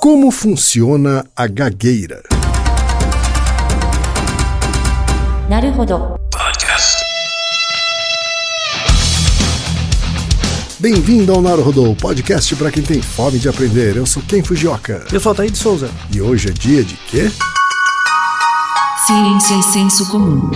Como funciona a gagueira? Podcast. Bem-vindo ao Naruhodô, podcast para quem tem fome de aprender. Eu sou Ken Fujioka. Eu sou Taí de Souza. E hoje é dia de quê? Ciência e senso comum.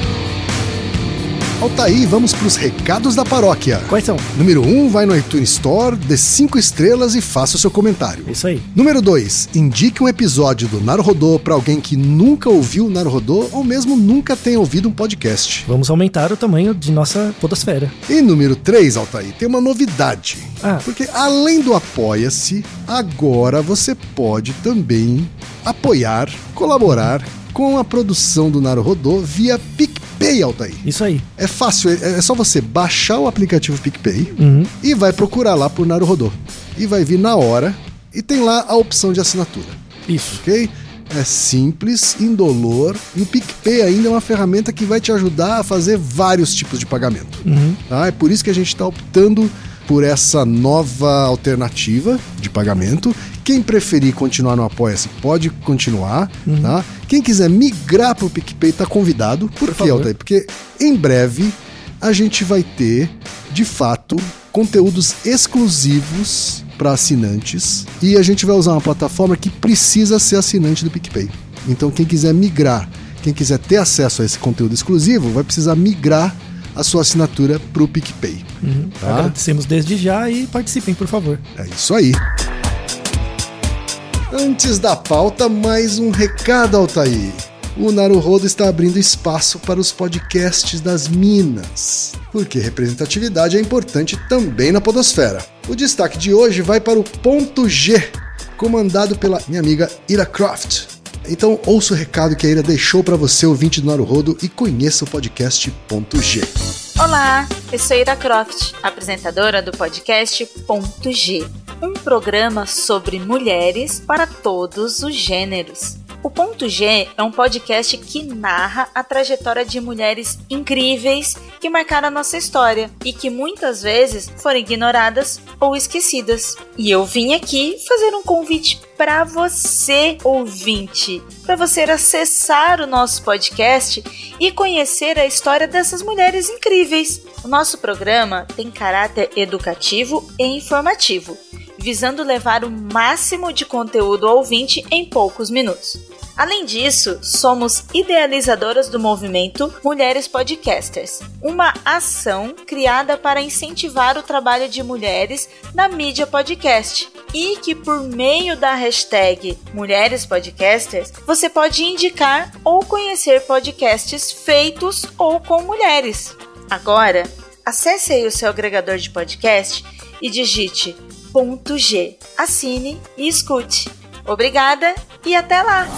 Altaí, vamos para os recados da paróquia. Quais são? Número 1, um, vai no iTunes Store, dê 5 estrelas e faça o seu comentário. Isso aí. Número 2, indique um episódio do Naruhodô para alguém que nunca ouviu o Naruhodô ou mesmo nunca tenha ouvido um podcast. Vamos aumentar o tamanho de nossa podosfera. E número 3, Altair, tem uma novidade. Ah. Porque além do Apoia-se, agora você pode também apoiar, colaborar com a produção do Naruhodô via PicPay, Altair. Isso aí. É fácil, é é só você baixar o aplicativo PicPay Uhum. e vai procurar lá por Naruhodô. E vai vir na hora e tem lá a opção de assinatura, Isso. ok? É simples, indolor e o PicPay ainda é uma ferramenta que vai te ajudar a fazer vários tipos de pagamento. Uhum. Tá? É por isso que a gente está optando por essa nova alternativa de pagamento. Quem preferir continuar no Apoia-se pode continuar. Tá? Quem quiser migrar para o PicPay está convidado. Por, quê, favor. Altair? Porque em breve a gente vai ter, de fato, conteúdos exclusivos para assinantes e a gente vai usar uma plataforma que precisa ser assinante do PicPay. Então, quem quiser migrar, quem quiser ter acesso a esse conteúdo exclusivo, vai precisar migrar a sua assinatura para o PicPay. Uhum. Tá. Agradecemos desde já e participem, por favor. É isso aí. Antes da pauta, mais um recado, Altair. O Naruhodo está abrindo espaço para os podcasts das Minas, porque representatividade é importante também na podosfera. O destaque de hoje vai para o Ponto G, comandado pela minha amiga Ira Croft. Então ouça o recado que a Ira deixou para você, ouvinte do Naruhodo, e conheça o podcast Ponto G. Olá, eu sou Ira Croft, apresentadora do podcast Ponto G, um programa sobre mulheres para todos os gêneros. O Ponto G é um podcast que narra a trajetória de mulheres incríveis que marcaram a nossa história e que muitas vezes foram ignoradas ou esquecidas. E eu vim aqui fazer um convite para você, ouvinte, para você acessar o nosso podcast e conhecer a história dessas mulheres incríveis. O nosso programa tem caráter educativo e informativo, visando levar o máximo de conteúdo ao ouvinte em poucos minutos. Além disso, somos idealizadoras do movimento Mulheres Podcasters, uma ação criada para incentivar o trabalho de mulheres na mídia podcast e que por meio da hashtag Mulheres Podcasters você pode indicar ou conhecer podcasts feitos ou com mulheres. Agora, acesse aí o seu agregador de podcast e digite G, assine e escute. Obrigada e até lá!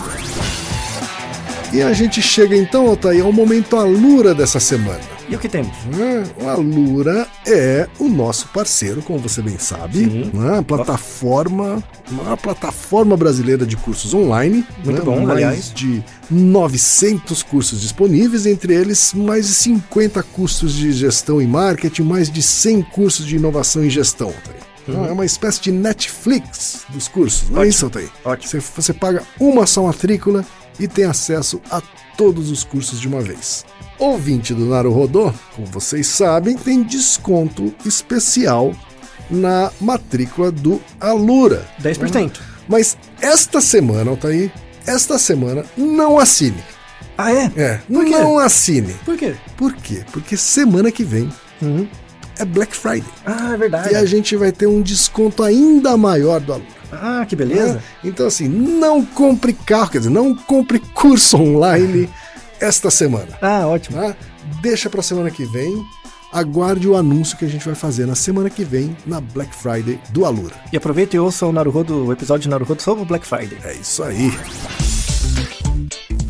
E a gente chega então, Altair, ao momento Alura dessa semana. E o que temos? né? O Alura é o nosso parceiro, como você bem sabe, Sim. né? plataforma, uma plataforma brasileira de cursos online, Muito né? bom, mais aliás. de 900 cursos disponíveis, entre eles mais de 50 cursos de gestão e marketing, mais de 100 cursos de inovação e gestão. Então, É uma espécie de Netflix dos cursos, não é Ótimo. isso, Altair? Ótimo. Você, você paga uma só matrícula e tem acesso a todos os cursos de uma vez. Ouvinte do Naruhodô, como vocês sabem, tem desconto especial na matrícula do Alura. 10%. Mas esta semana, Altair, esta semana, não assine. Ah, é? É, Por quê? não assine. Por quê? Por quê? Porque semana que vem Uhum. É Black Friday. Ah, é verdade. E a gente vai ter um desconto ainda maior do Alura. Ah, que beleza. né? Então, assim, não compre carro, quer dizer, não compre curso online esta semana. Ah, ótimo. Tá? Deixa pra semana que vem. Aguarde o anúncio que a gente vai fazer na semana que vem na Black Friday do Alura. E aproveita e ouça o Naruhodo, o episódio de Naruhodo sobre o Black Friday. É isso aí.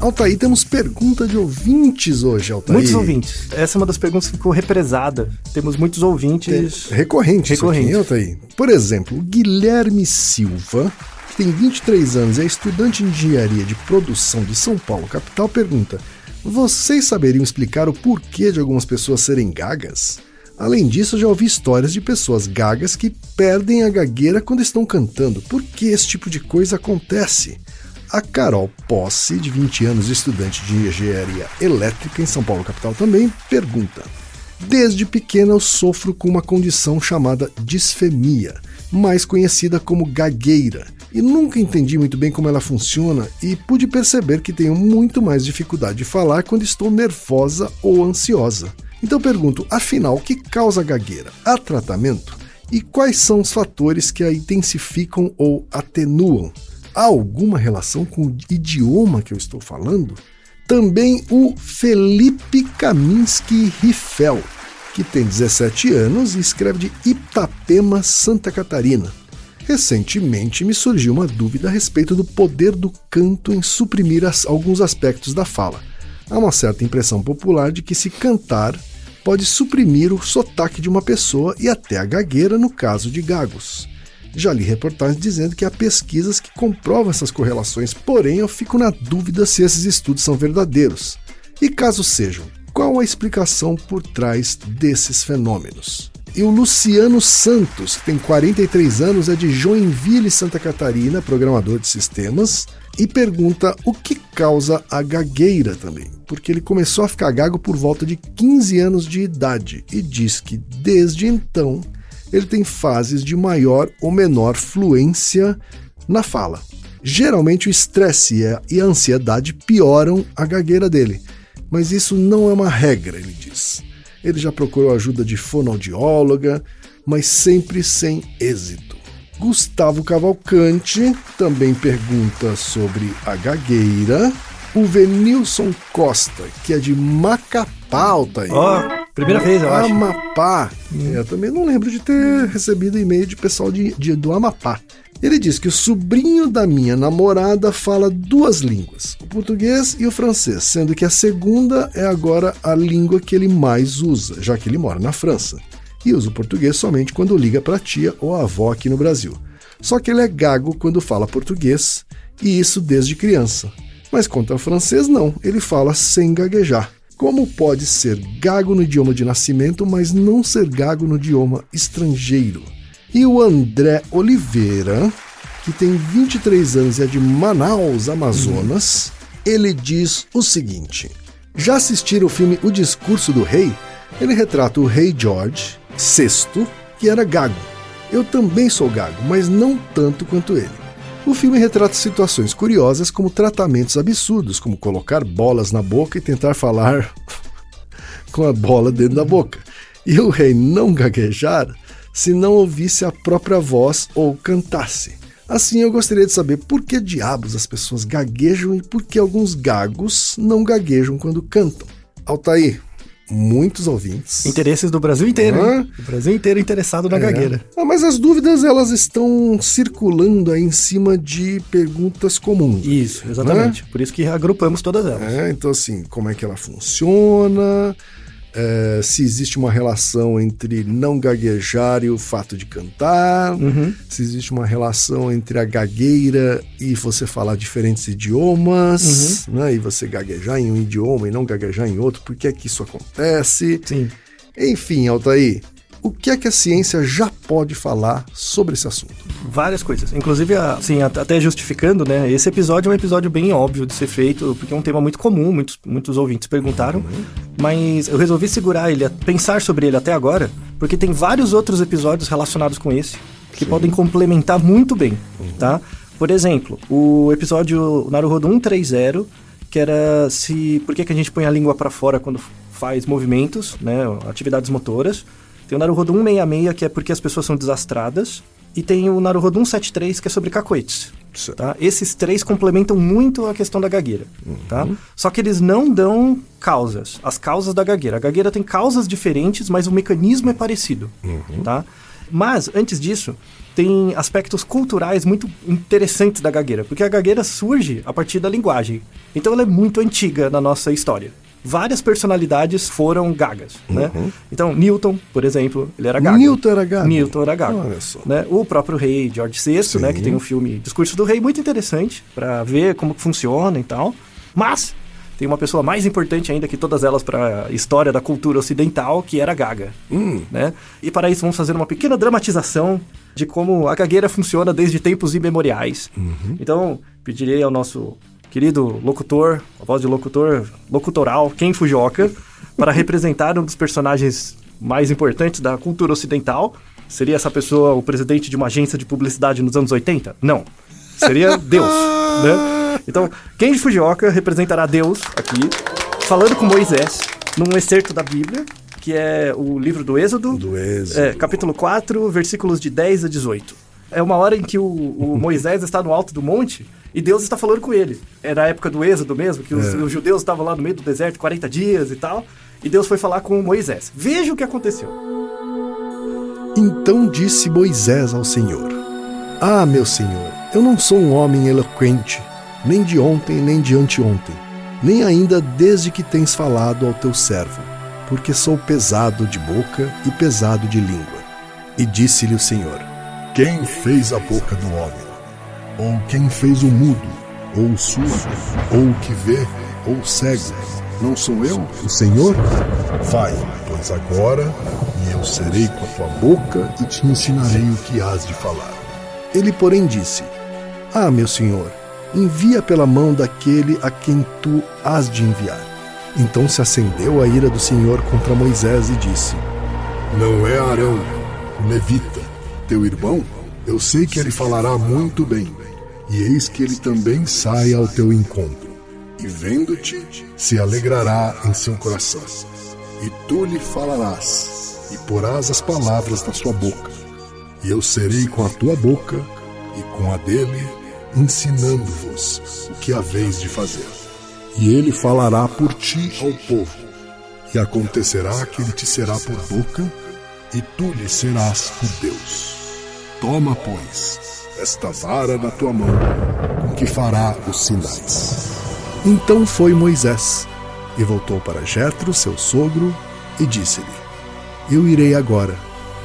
Altair, temos pergunta de ouvintes hoje, Altair. Muitos ouvintes. Essa é uma das perguntas que ficou represada. Temos muitos ouvintes. Recorrente, isso aqui, Recorrente. Altair? Por exemplo, Guilherme Silva, que tem 23 anos e é estudante de engenharia de produção de São Paulo, capital, pergunta: Vocês saberiam explicar o porquê de algumas pessoas serem gagas? Além disso, já ouvi histórias de pessoas gagas que perdem a gagueira quando estão cantando. Por que esse tipo de coisa acontece? A Carol Posse, de 20 anos, estudante de engenharia elétrica em São Paulo, capital também, pergunta: Desde pequena eu sofro com uma condição chamada disfemia, mais conhecida como gagueira, e nunca entendi muito bem como ela funciona e pude perceber que tenho muito mais dificuldade de falar quando estou nervosa ou ansiosa. Então pergunto, afinal, o que causa gagueira? Há tratamento? E quais são os fatores que a intensificam ou atenuam? Alguma relação com o idioma que eu estou falando? Também o Felipe Kaminski Riffel, que tem 17 anos e escreve de Itapema, Santa Catarina. Recentemente me surgiu uma dúvida a respeito do poder do canto em suprimir as, alguns aspectos da fala. Há uma certa impressão popular de que se cantar pode suprimir o sotaque de uma pessoa e até a gagueira no caso de gagos. Já li reportagens dizendo que há pesquisas que comprovam essas correlações, porém eu fico na dúvida se esses estudos são verdadeiros. E caso sejam, qual a explicação por trás desses fenômenos? E o Luciano Santos, que tem 43 anos, é de Joinville, Santa Catarina, programador de sistemas, e pergunta o que causa a gagueira também, porque ele começou a ficar gago por volta de 15 anos de idade e diz que desde então ele tem fases de maior ou menor fluência na fala. Geralmente o estresse e a ansiedade pioram a gagueira dele, mas isso não é uma regra, ele diz. Ele já procurou ajuda de fonoaudióloga, mas sempre sem êxito. Gustavo Cavalcante também pergunta sobre a gagueira. O Venilson Costa, que é de Macapá, Altair. Ó, oh, primeira vez, eu acho. Amapá. Hum. Eu também não lembro de ter recebido e-mail de pessoal de, de, do Amapá. Ele diz que o sobrinho da minha namorada fala duas línguas, o português e o francês, sendo que a segunda é agora a língua que ele mais usa, já que ele mora na França, e usa o português somente quando liga para a tia ou a avó aqui no Brasil. Só que ele é gago quando fala português, e isso desde criança. Mas quanto ao francês, não, ele fala sem gaguejar. Como pode ser gago no idioma de nascimento, mas não ser gago no idioma estrangeiro? E o André Oliveira, que tem 23 anos e é de Manaus, Amazonas, ele diz o seguinte: Já assistiram o filme O Discurso do Rei? Ele retrata o rei George VI, que era gago. Eu também sou gago, mas não tanto quanto ele. O filme retrata situações curiosas como tratamentos absurdos, como colocar bolas na boca e tentar falar com a bola dentro da boca. E o rei não gaguejar se não ouvisse a própria voz ou cantasse. Assim, eu gostaria de saber por que diabos as pessoas gaguejam e por que alguns gagos não gaguejam quando cantam. Altair, muitos ouvintes. Interesses do Brasil inteiro, hein? O Brasil inteiro interessado na é. gagueira. Ah, mas as dúvidas elas estão circulando aí em cima de perguntas comuns. Isso, exatamente. Por isso que agrupamos todas elas. É, então assim, como é que ela funciona? É, se existe uma relação entre não gaguejar e o fato de cantar, uhum. se existe uma relação entre a gagueira e você falar diferentes idiomas, uhum. né, e você gaguejar em um idioma e não gaguejar em outro, por que é que isso acontece? Sim. Enfim, Altair, o que é que a ciência já pode falar sobre esse assunto? Várias coisas. Inclusive, assim, até justificando, né? Esse episódio é um episódio bem óbvio de ser feito, porque é um tema muito comum, muitos, muitos ouvintes perguntaram. Mas eu resolvi segurar ele, pensar sobre ele até agora, porque tem vários outros episódios relacionados com esse que Sim. podem complementar muito bem, uhum. tá? Por exemplo, o episódio Naruhodo 130, que era se por que, que a gente põe a língua para fora quando faz movimentos, né, atividades motoras. Tem o Naruhodo 166, que é porque as pessoas são desastradas. E tem o Naruhodo 173, que é sobre cacoetes. Tá? Esses três complementam muito a questão da gagueira. Uhum. Tá? Só que eles não dão causas, as causas da gagueira. A gagueira tem causas diferentes, mas o mecanismo é parecido. Uhum. Tá? Mas, antes disso, tem aspectos culturais muito interessantes da gagueira, porque a gagueira surge a partir da linguagem. Então ela é muito antiga na nossa história várias personalidades foram gagas, né? uhum. né? Então, Newton, por exemplo, ele era gago. Newton era gago? Newton era gago. Olha só. Né? O próprio rei George VI, Sim. né? Que tem um filme Discurso do Rei muito interessante para ver como funciona e tal. Mas tem uma pessoa mais importante ainda que todas elas para a história da cultura ocidental, que era Gaga. Né? E para isso vamos fazer uma pequena dramatização de como a gagueira funciona desde tempos imemoriais. Então, pedirei ao nosso querido locutor, a voz de locutor, locutoral, Ken Fujioka, para representar um dos personagens mais importantes da cultura ocidental. Seria essa pessoa o presidente de uma agência de publicidade nos anos 80? Não. Seria Deus, né? Então, Ken Fujioka representará Deus aqui, falando com Moisés, num excerto da Bíblia, que é o livro do Êxodo, Do Êxodo. é, capítulo 4, versículos de 10 a 18. É uma hora em que o, o Moisés está no alto do monte e Deus está falando com ele. Era a época do Êxodo mesmo, que os, É. os judeus estavam lá no meio do deserto 40 dias e tal. E Deus foi falar com Moisés. Veja o que aconteceu. Então disse Moisés ao Senhor: Ah, meu Senhor, eu não sou um homem eloquente, nem de ontem, nem de anteontem, nem ainda desde que tens falado ao teu servo, porque sou pesado de boca e pesado de língua. E disse-lhe o Senhor: Quem fez a boca do homem? Ou quem fez o mudo? Ou o surdo? Ou o que vê? Ou cego? Não sou eu, o Senhor? Vai, pois agora, e eu serei com a tua boca e te ensinarei o que has de falar. Ele, porém, disse: Ah, meu senhor, envia pela mão daquele a quem tu has de enviar. Então se acendeu a ira do Senhor contra Moisés e disse: Não é Arão, levita, teu irmão? Eu sei que ele falará muito bem, e eis que ele também sai ao teu encontro, e vendo-te, se alegrará em seu coração. E tu lhe falarás, e porás as palavras na sua boca, e eu serei com a tua boca e com a dele, ensinando-vos o que haveis de fazer. E ele falará por ti ao povo, e acontecerá que ele te será por boca, e tu lhe serás por Deus. Toma, pois, esta vara na tua mão, com que fará os sinais. Então foi Moisés e voltou para Jetro, seu sogro, e disse-lhe: Eu irei agora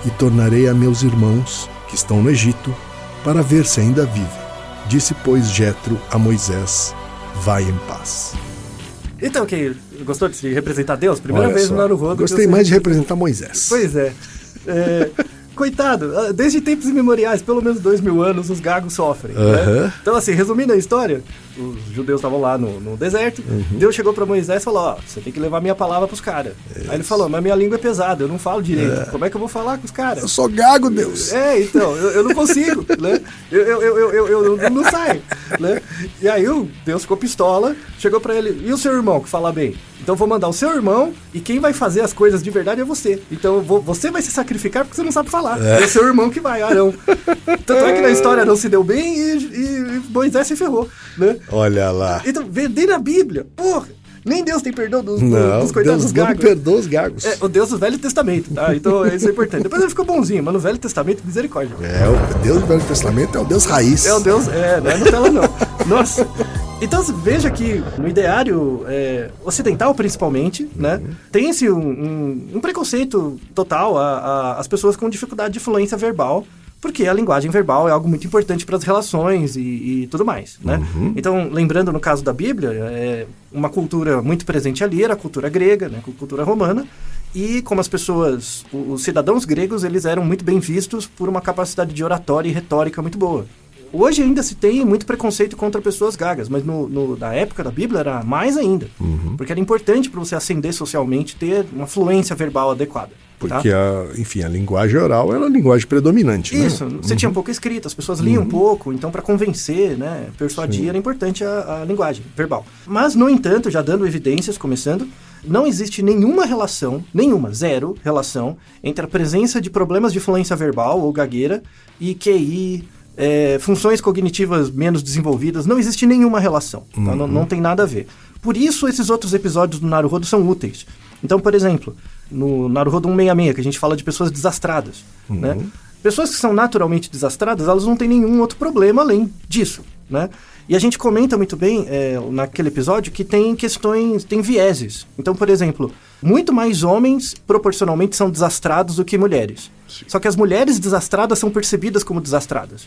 e tornarei a meus irmãos que estão no Egito para ver se ainda vive. Disse pois Jetro a Moisés: Vai em paz. Então, que gostou de se representar Deus? Primeira Olha vez só, no Naruhodo. Gostei mais de representar Moisés. Pois é. É, Coitado, ah, desde tempos imemoriais, pelo menos dois mil anos, os gagos sofrem. né? Aham. Então, assim, resumindo a história, os judeus estavam lá no, no deserto, Deus chegou pra Moisés e falou: Ó, você tem que levar minha palavra pros caras. Aí ele falou: Mas minha língua é pesada, eu não falo direito. Como é que eu vou falar com os caras? Eu sou gago, Deus. É, então, eu, eu não consigo, né? Eu, eu, eu, eu, eu, eu não saio, né? E aí o Deus ficou pistola, chegou pra ele, e o seu irmão que fala bem? Então eu vou mandar o seu irmão e quem vai fazer as coisas de verdade é você. Então vou- você vai se sacrificar porque você não sabe falar. É, o seu irmão que vai, Arão. Tanto é que na história não se deu bem e, e- e Moisés se ferrou, né? Olha lá. Então, nem na Bíblia, porra, nem Deus tem perdão dos, Não, dos coitados Deus dos não gagos. perdoa os gagos. É, o Deus do Velho Testamento, tá? Então isso é importante. Depois ele ficou bonzinho, mas no Velho Testamento, misericórdia. É, o Deus do Velho Testamento é o Deus raiz. É o Deus, é, não é Nutella não. Nossa. Então veja que no ideário é, ocidental, principalmente, né, tem-se um, um- um preconceito total às pessoas com dificuldade de fluência verbal, porque a linguagem verbal é algo muito importante para as relações e, e tudo mais, né? Então, lembrando no caso da Bíblia, é uma cultura muito presente ali era a cultura grega, né, a cultura romana, e como as pessoas, os cidadãos gregos, eles eram muito bem vistos por uma capacidade de oratória e retórica muito boa. Hoje ainda se tem muito preconceito contra pessoas gagas, mas no, no- na época da Bíblia era mais ainda. Porque era importante para você ascender socialmente ter uma fluência verbal adequada. tá? Porque, a, enfim, a linguagem oral era a linguagem predominante, né? Isso, você tinha pouca escrita, as pessoas liam pouco, então para convencer, né, persuadir era importante a, a linguagem verbal. Mas, no entanto, já dando evidências, começando, não existe nenhuma relação, nenhuma, zero relação, entre a presença de problemas de fluência verbal ou gagueira e QI, é, funções cognitivas menos desenvolvidas, não existe nenhuma relação, tá? não, não tem nada a ver. Por isso, esses outros episódios do Naruhodo são úteis. Então, por exemplo, no Naruhodo 166, que a gente fala de pessoas desastradas, né? Pessoas que são naturalmente desastradas, elas não têm nenhum outro problema além disso, né? E a gente comenta muito bem é, naquele episódio que tem questões, tem vieses. Então, por exemplo, muito mais homens proporcionalmente são desastrados do que mulheres. Só que as mulheres desastradas são percebidas como desastradas.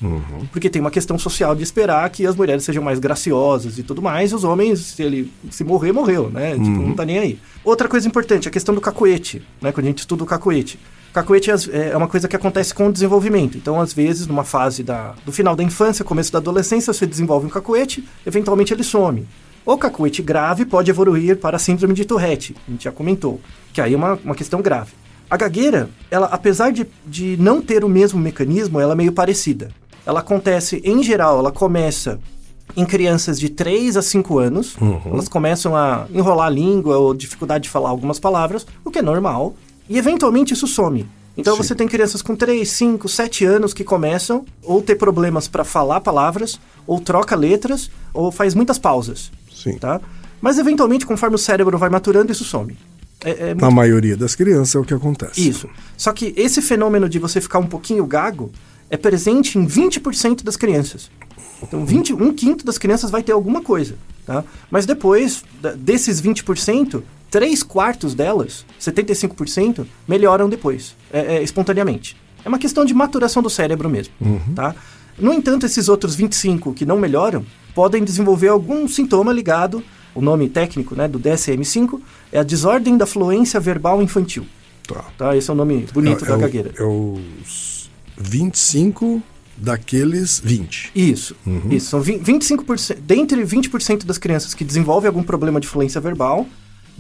Porque tem uma questão social de esperar que as mulheres sejam mais graciosas e tudo mais, e os homens, se ele se morrer, morreu, né? Tipo, não tá nem aí. Outra coisa importante, a questão do cacoete, né? Quando a gente estuda o cacoete. Cacoete é é uma coisa que acontece com o desenvolvimento. Então, às vezes, numa fase da, do final da infância, começo da adolescência, você desenvolve um cacoete, eventualmente ele some. O cacoete grave pode evoluir para a síndrome de Tourette, a gente já comentou, que aí é uma, uma questão grave. A gagueira, ela, apesar de, de não ter o mesmo mecanismo, ela é meio parecida. Ela acontece, em geral, ela começa em crianças de 3 a 5 anos. Elas começam a enrolar a língua ou dificuldade de falar algumas palavras, o que é normal. E eventualmente isso some. Então você tem crianças com 3, 5, 7 anos que começam ou ter problemas para falar palavras, ou troca letras, ou faz muitas pausas. Sim. Tá? Mas eventualmente, conforme o cérebro vai maturando, isso some. É, é Na maioria das crianças é o que acontece. isso. Só que esse fenômeno de você ficar um pouquinho gago é presente em 20% das crianças. Então, 20, um quinto das crianças vai ter alguma coisa. Tá? Mas depois, desses 20%, 3 quartos delas, 75%, melhoram depois, é, é, espontaneamente. É uma questão de maturação do cérebro mesmo. Tá? No entanto, esses outros 25 que não melhoram podem desenvolver algum sintoma ligado, o nome técnico né, do DSM-5 é a desordem da fluência verbal infantil. Tá. Tá? Esse é o nome bonito é, da é o- gagueira. é os 25 daqueles 20. Isso, isso. São 20, 25%, dentre 20% das crianças que desenvolvem algum problema de fluência verbal,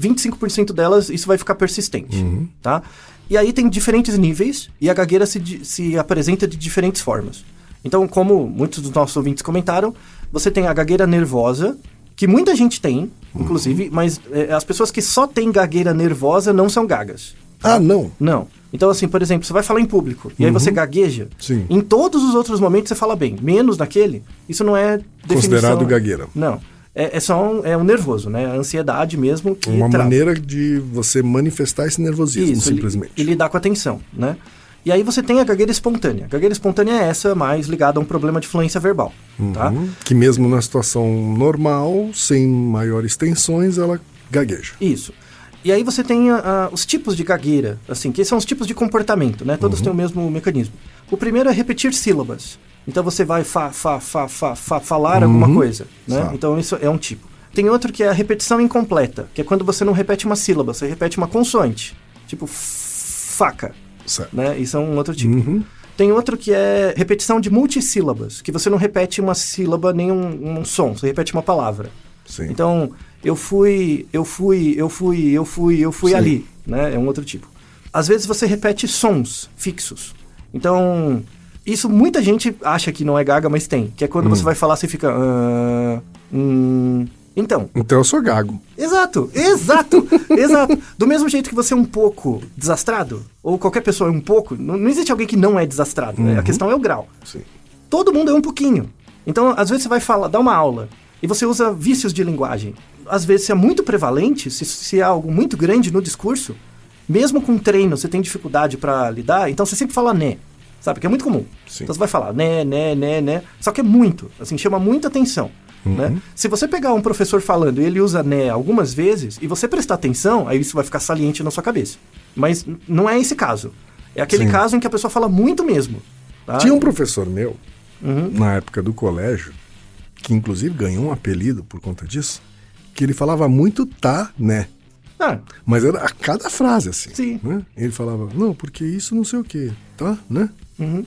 25% delas isso vai ficar persistente, tá? E aí tem diferentes níveis e a gagueira se, se apresenta de diferentes formas. Então, como muitos dos nossos ouvintes comentaram, você tem a gagueira nervosa, que muita gente tem, inclusive, mas é, as pessoas que só têm gagueira nervosa não são gagas. Ah, não. Não. Então, assim, por exemplo, você vai falar em público e aí você gagueja. Sim. Em todos os outros momentos você fala bem, menos naquele. Isso não é. Considerado gagueira. Não. É, é só um, é um nervoso, né? A ansiedade mesmo que Uma trava. maneira de você manifestar esse nervosismo, Isso, simplesmente. E lidar com a tensão, né? E aí você tem a gagueira espontânea. A gagueira espontânea é essa mais ligada a um problema de fluência verbal, tá? Uhum. Que mesmo na situação normal, sem maiores tensões, ela gagueja. Isso. E aí você tem ah, os tipos de gagueira, assim, que são os tipos de comportamento, né? Todos têm o mesmo mecanismo. O primeiro é repetir sílabas. Então você vai fa, fa, fa, fa, fa falar alguma coisa, né? Tá. Então isso é um tipo. Tem outro que é a repetição incompleta, que é quando você não repete uma sílaba, você repete uma consoante. Tipo faca, Certo. né? Isso é um outro tipo. Uhum. Tem outro que é repetição de multissílabas, que você não repete uma sílaba nem um, um som, você repete uma palavra. Sim. Então, eu fui, eu fui, eu fui, eu fui, eu fui Sim. ali, né? É um outro tipo. Às vezes você repete sons fixos. Então, isso muita gente acha que não é gaga, mas tem. Que é quando você vai falar, você fica... "Ah, hum". Então, Então eu sou gago. Exato, exato, exato. Do mesmo jeito que você é um pouco desastrado, ou qualquer pessoa é um pouco, não, não existe alguém que não é desastrado. né? A questão é o grau. Sim. Todo mundo é um pouquinho. Então, às vezes você vai falar, dar uma aula, e você usa vícios de linguagem. Às vezes, se é muito prevalente, se, se há algo muito grande no discurso, mesmo com treino você tem dificuldade para lidar, então você sempre fala né. Sabe? Que é muito comum. Sim. Então você vai falar né, né, né, né. Só que é muito. Assim, chama muita atenção. Né? Se você pegar um professor falando e ele usa né algumas vezes, e você prestar atenção, aí isso vai ficar saliente na sua cabeça. Mas não é esse caso. É aquele Sim. caso em que a pessoa fala muito mesmo. tá? Tinha um professor meu, Uhum. na época do colégio, que inclusive ganhou um apelido por conta disso, que ele falava muito tá, né? Ah, Mas era a cada frase, assim. Sim. né? Ele falava, não, porque isso não sei o quê, tá, né? Uhum.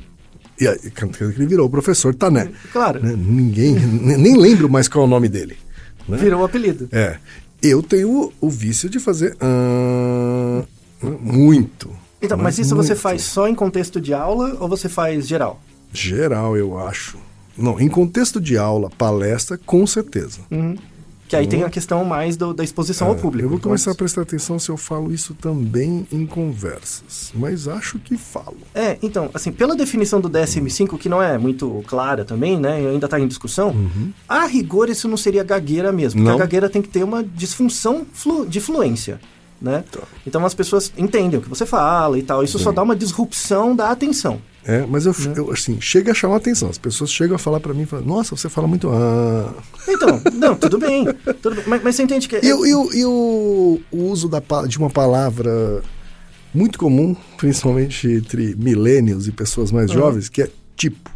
E aí, quando ele virou o professor, tá, né? claro. Né? Ninguém, nem lembro mais qual é o nome dele. Né? Virou o apelido. É. Eu tenho o, o vício de fazer ah, muito. Então, né? mas isso você Muito. faz só em contexto de aula ou você faz geral? Geral, eu acho. Não, em contexto de aula, palestra, com certeza. Que aí tem a questão mais do- da exposição ao público. Uhum. Eu vou Então, começar a prestar atenção se eu falo isso também em conversas. Mas acho que falo. É, então, assim, pela definição do DSM-5, que não é muito clara também, né, e ainda está em discussão, a rigor isso não seria gagueira mesmo, porque Não? a gagueira tem que ter uma disfunção flu- de fluência. né? Então as pessoas entendem o que você fala e tal. Isso só dá uma disrupção da atenção. É, mas eu, eu, assim, chega a chamar atenção. As pessoas chegam a falar pra mim, falam, nossa, você fala muito... Ah. Então, não, tudo bem. tudo bem, mas, mas você entende que... é E, o- uso da, de uma palavra muito comum, principalmente entre millennials e pessoas mais jovens, que é tipo.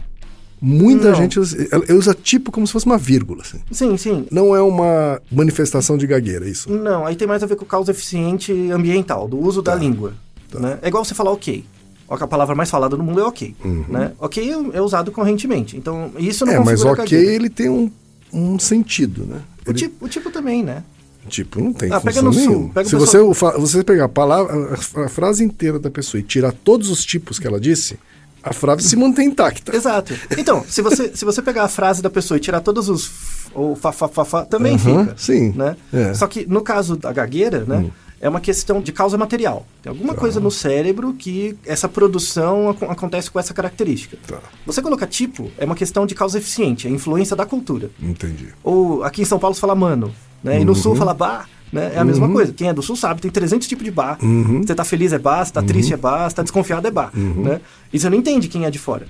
Muita Não. gente usa, usa tipo como se fosse uma vírgula. assim. Sim, sim. Não é uma manifestação de gagueira, isso. Não, aí tem mais a ver com causa eficiente ambiental, do uso Tá. da língua. Né? É igual você falar ok. A palavra mais falada no mundo é ok. Né? Ok é- é usado correntemente. Então, isso não Uhum. É, mas ok, ele tem um, um sentido, né? O Ele- tipo, o tipo também, né? Tipo, não tem Ah, pega sul, nenhuma. pega o Se você, o você pegar a, palavra, a, frase inteira da pessoa e tirar todos os tipos que ela disse, a frase se mantém intacta. Exato. Então, se você, se você pegar a frase da pessoa e tirar todos os ou fa, fa, fa, fa, também Aham, fica. sim. Né? É. Hum. Só que no caso da gagueira, né? É uma questão de causa material. Tem alguma coisa no cérebro que essa produção acon- acontece com essa característica. Tá. Você colocar tipo é uma questão de causa eficiente, é a influência da cultura. Entendi. Ou aqui em São Paulo se fala mano, né? E no Uhum. sul fala bar, né? É a mesma coisa. Quem é do sul sabe, tem 300 tipos de bar. Uhum. Você tá feliz é bar, você tá triste é bar, você tá desconfiado é bar, né? E você não entende quem é de fora.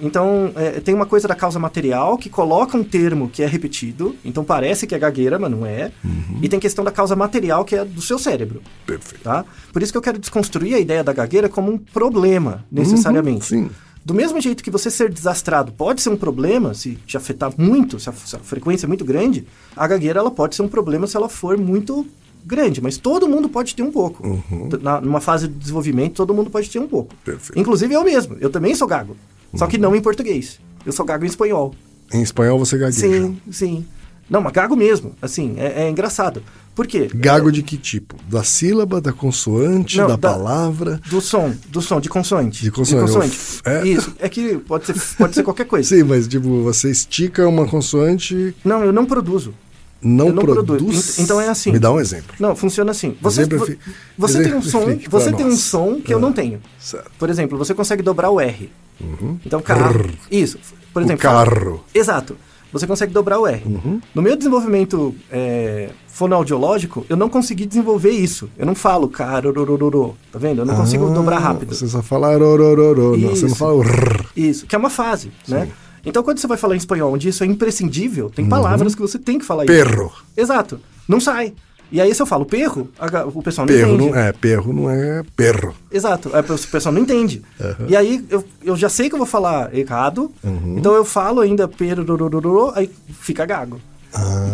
Então, é, tem uma coisa da causa material que coloca um termo que é repetido, então parece que é gagueira, mas não é. Uhum. E tem questão da causa material que é do seu cérebro, Perfeito. tá? Por isso que eu quero desconstruir a ideia da gagueira como um problema, necessariamente. Uhum, sim. Do mesmo jeito que você ser desastrado pode ser um problema, se te afetar muito, se a, se a frequência é muito grande, a gagueira ela pode ser um problema se ela for muito grande, mas todo mundo pode ter um pouco. Na, numa fase de desenvolvimento, todo mundo pode ter um pouco. Perfeito. Inclusive eu mesmo, eu também sou gago, só que não em português. Eu sou gago em espanhol. Em espanhol você gagueja. Sim, sim. Não, mas gago mesmo, assim, é, é engraçado. Por quê? Gago de que tipo? Da sílaba, da consoante, Não, da, da- palavra? Do som, do som, de consoante. De consoante, eu f- é. Isso, é que pode ser, pode ser qualquer coisa. Sim, mas tipo, você estica uma consoante, Não, eu não produzo. não, não produz. produzo. Então é assim. Me dá um exemplo. Não, funciona assim. Você, Exemplo, você tem um som, você tem um som que eu não tenho. Certo. Por exemplo, você consegue dobrar o R. Então, carro. Isso. Por O exemplo, carro. Exato. Você consegue dobrar o R. Uhum. No meu desenvolvimento é, fonoaudiológico, eu não consegui desenvolver isso. Eu não falo carorororô, tá vendo? Eu não consigo Ah, dobrar rápido. Você só fala rorororô, você não fala o rrr. Isso, que é uma fase, né? Então, quando você vai falar em espanhol, onde isso é imprescindível, tem palavras que você tem que falar isso. Uhum. Perro. Exato. Não sai. E aí, se eu falo perro, a o pessoal não Perro entende. não é, perro não é perro. Exato. Aí o pessoal não entende. E aí, eu, eu já sei que eu vou falar errado, Uhum. então eu falo ainda perorororô, aí fica gago.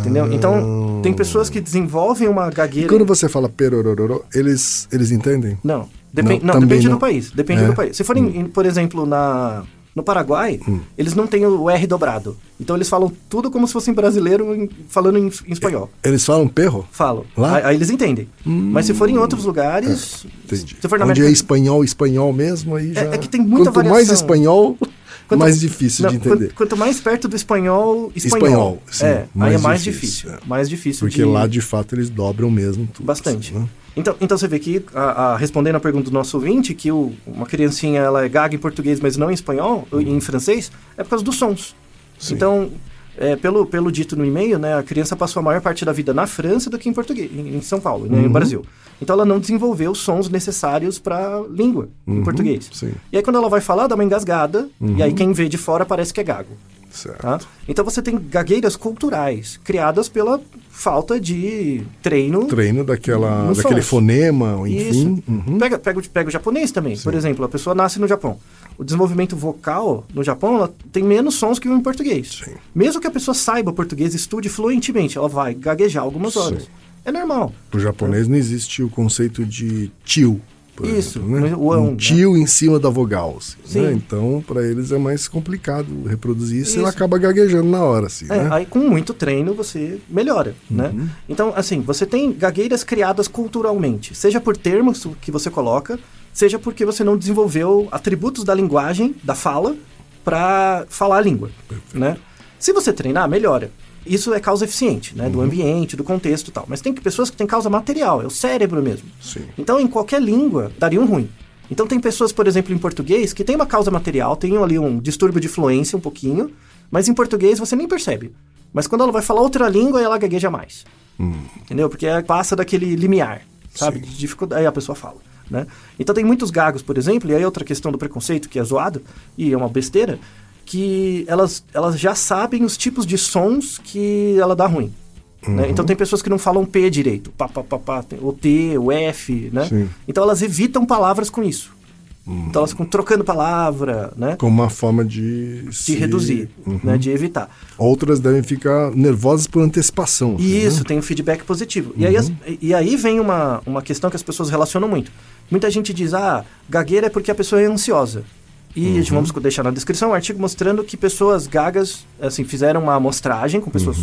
Entendeu? Então, tem pessoas que desenvolvem uma E gagueira... quando você fala perorororô, eles, eles entendem? Não, depen- Não, não, depende não. do país. Depende É. do país. Se for, em- em- por exemplo, na, no Paraguai, Hum. eles não têm o R dobrado. Então eles falam tudo como se fossem brasileiro em- falando em, em espanhol. Eles falam perro? Falam. Lá? Aí, eles entendem. Mas se for em outros lugares. Entendi. Se for na Onde América é espanhol, espanhol mesmo, aí já... é que tem muita Quanto mais variação. espanhol, Quanto- mais difícil Não, de entender. Quanto, quanto mais perto do espanhol, espanhol. Espanhol, sim, é, aí mais é mais difícil, difícil. é. Mais difícil Porque de... lá, de fato, eles dobram mesmo tudo. Bastante. assim, né? Então, então você vê que, a- a- respondendo a pergunta do nosso ouvinte, que o- uma criancinha ela é gaga em português, mas não em espanhol, ou em francês, é por causa dos sons. Sim. Então, é, pelo, pelo dito no e-mail, né, a criança passou a maior parte da vida na França do que em português, em, São Paulo, né, Uhum. no Brasil. Então ela não desenvolveu os sons necessários para língua em português. Uhum. sim. E aí quando ela vai falar, dá uma engasgada, e aí quem vê de fora parece que é gago. Tá? Então você tem gagueiras culturais criadas pela falta de treino. Treino daquela, No daquele fonema, enfim. Uhum. Pega, pega, o- pega o japonês também. Por exemplo, a pessoa nasce no Japão. O desenvolvimento vocal no Japão tem menos sons que o em português. Sim. Mesmo que a pessoa saiba português, estude fluentemente, ela vai gaguejar algumas horas. Sim. É normal. Pro japonês não existe o conceito de tio. Por Isso, exemplo, né? o ão, um né? tio em cima da vogal. assim, Sim. né? Então, para eles é mais complicado reproduzir isso, e Isso. ela acaba gaguejando na hora, assim, É, né? Aí com muito treino você melhora, né? Uhum. Então, assim, você tem gagueiras criadas culturalmente, seja por termos que você coloca, seja porque você não desenvolveu atributos da linguagem, da fala, para falar a língua, né? Se você treinar, melhora. Isso é causa eficiente, né? Uhum. Do ambiente, do contexto e tal. Mas tem pessoas que têm causa material, é o cérebro mesmo. Sim. Então, em qualquer língua, daria um ruim. Então, tem pessoas, por exemplo, em português, que tem uma causa material, tem ali um distúrbio de fluência um pouquinho, mas em português você nem percebe. Mas quando ela vai falar outra língua, ela gagueja mais. Entendeu? Porque ela passa daquele limiar. sabe? De dificuldade, aí a pessoa fala, né? Então tem muitos gagos, por exemplo, e aí outra questão do preconceito que é zoado, e é uma besteira, que elas, elas já sabem os tipos de sons que ela dá ruim. né? Então tem pessoas que não falam P direito, pá, pá, pá, pá, o T, o F, né? Sim. Então elas evitam palavras com isso. Então elas ficam trocando palavra, né? Como uma forma de. De se- reduzir, Uhum. né? De evitar. Outras devem ficar nervosas por antecipação. assim, E isso, né? tem um feedback positivo. E, aí as- e aí vem uma, uma questão que as pessoas relacionam muito. Muita gente diz, ah, gagueira é porque a pessoa é ansiosa. E a gente vamos deixar na descrição um artigo mostrando que pessoas gagas, assim, fizeram uma amostragem com pessoas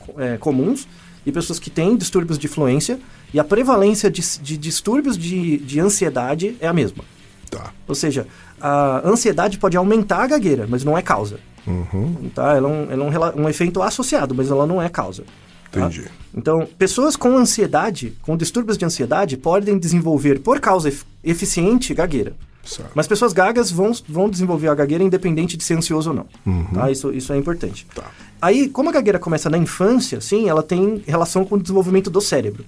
co- é, comuns e pessoas que têm distúrbios de fluência e a prevalência de, de distúrbios de, de ansiedade é a mesma. Tá. Ou seja, a ansiedade pode aumentar a gagueira, mas não é causa. Uhum. Tá? Ela é, um, ela é um um efeito associado, mas ela não é causa. tá? Entendi. Então, pessoas com ansiedade, com distúrbios de ansiedade, podem desenvolver, por causa ef- eficiente, gagueira. Certo. Mas pessoas gagas vão, vão desenvolver a gagueira independente de ser ansioso ou não. Uhum. Tá? Isso, isso é importante. Tá. Aí, como a gagueira começa na infância, sim, ela tem relação com o desenvolvimento do cérebro.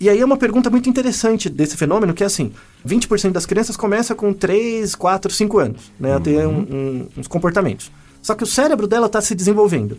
E aí é uma pergunta muito interessante desse fenômeno, que é assim, 20% das crianças começa com 3, 4, 5 anos, né, a ter um- um- uns comportamentos. Só que o cérebro dela está se desenvolvendo.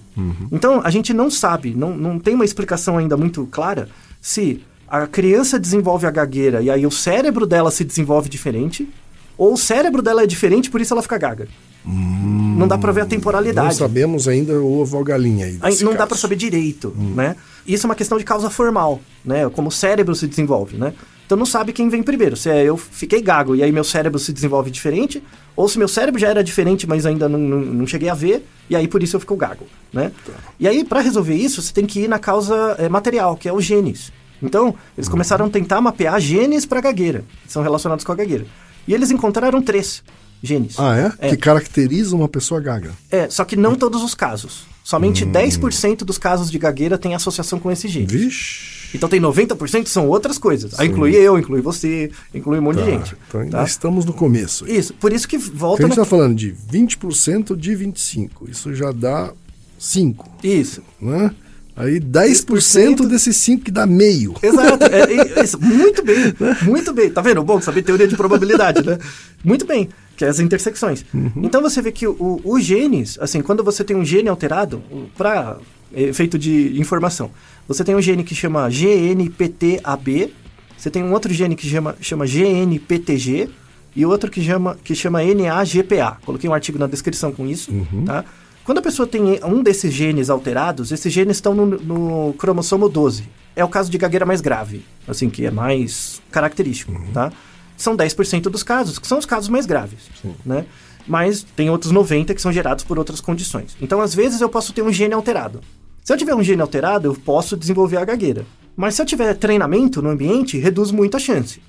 Então, a gente não sabe, não, não tem uma explicação ainda muito clara se a criança desenvolve a gagueira e aí o cérebro dela se desenvolve diferente, ou o cérebro dela é diferente, por isso ela fica gaga. Não dá pra ver a Não temporalidade. sabemos ainda o ovo ou a galinha aí. Não dá caso. para saber direito, né? Isso é uma questão de causa formal, né? Como o cérebro se desenvolve, né? Então não sabe quem vem primeiro. Se é eu fiquei gago e aí meu cérebro se desenvolve diferente, ou se meu cérebro já era diferente, mas ainda não, não, não cheguei a ver, e aí por isso eu fico gago, né? E aí para resolver isso, você tem que ir na causa eh, material, que é os genes. Então, eles começaram a tentar mapear genes para gagueira, que são relacionados com a gagueira. E eles encontraram três genes. Ah, é? É. Que caracteriza uma pessoa gaga. É, só que não todos os casos. Somente 10% dos casos de gagueira tem associação com esse gene. Vixe. Então tem 90% são outras coisas. Aí inclui eu, inclui você, inclui um monte de gente. Então ainda tá? estamos no começo. Isso, por isso que volta a gente na... está falando de 20% de 25. Isso já dá 5, Isso. né? Aí 10% desses 5 que dá meio. Exato, é, é, isso, muito bem, muito bem. Tá vendo? Bom, saber teoria de probabilidade, né? Muito bem, que é as intersecções. Então você vê que os genes, assim, quando você tem um gene alterado, para efeito de informação, você tem um gene que chama GNPTAB, você tem um outro gene que chama, chama GNPTG e outro que chama, que chama NAGPA. Coloquei um artigo na descrição com isso, tá? Quando a pessoa tem um desses genes alterados, esses genes estão no, no cromossomo 12. É o caso de gagueira mais grave, assim, que é mais característico, tá? São 10% dos casos, que são os casos mais graves, né? Mas tem outros 90 que são gerados por outras condições. Então, às vezes, eu posso ter um gene alterado. Se eu tiver um gene alterado, eu posso desenvolver a gagueira. Mas se eu tiver treinamento no ambiente, reduz muito a chance.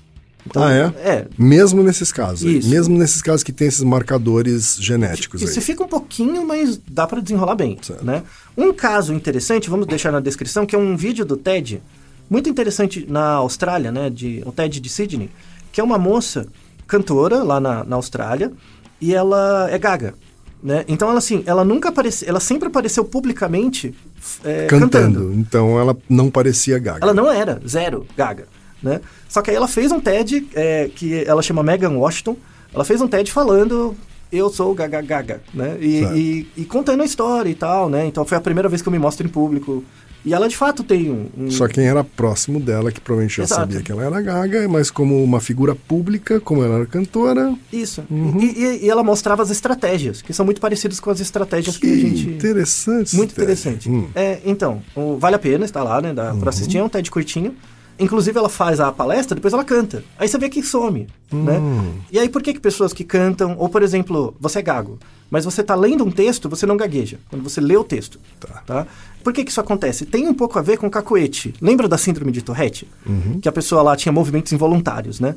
Então, ah, é? É, Mesmo nesses casos. Isso. Mesmo nesses casos que tem esses marcadores genéticos Isso aí. fica um pouquinho, mas dá para desenrolar bem, Certo. né? Um caso interessante, vamos deixar na descrição, que é um vídeo do TED, muito interessante na Austrália, né? De, o TED de Sydney, que é uma moça cantora lá na, na Austrália e ela é gaga. Né? Então ela assim, ela nunca apareceu, ela sempre apareceu publicamente é, Cantando. cantando. Então ela não parecia gaga. Ela não era, zero, gaga, né? Só que aí ela fez um TED, é, que ela chama Megan Washington, ela fez um TED falando eu sou gaga gaga, né? E, e, e contando a história e tal, né? Então foi a primeira vez que eu me mostro em público. E ela de fato tem um... um- Só quem era próximo dela, que provavelmente já Exato. sabia que ela era gaga, mas como uma figura pública, como ela era cantora, Isso. Uhum. E, e- e ela mostrava as estratégias, que são muito parecidas com as estratégias que, que a gente... interessante. Muito interessante. Hum. É, então, o- vale a pena estar lá, né? Dá pra assistir, é um TED curtinho. Inclusive, ela faz a palestra, depois ela canta. Aí você vê que some, né? E aí, por que, que pessoas que cantam... Ou, por exemplo, você é gago, mas você tá lendo um texto, você não gagueja. Quando você lê o texto, Tá. Por que que isso acontece? Tem um pouco a ver com cacoete. Lembra da síndrome de Tourette? Que a pessoa lá tinha movimentos involuntários, né?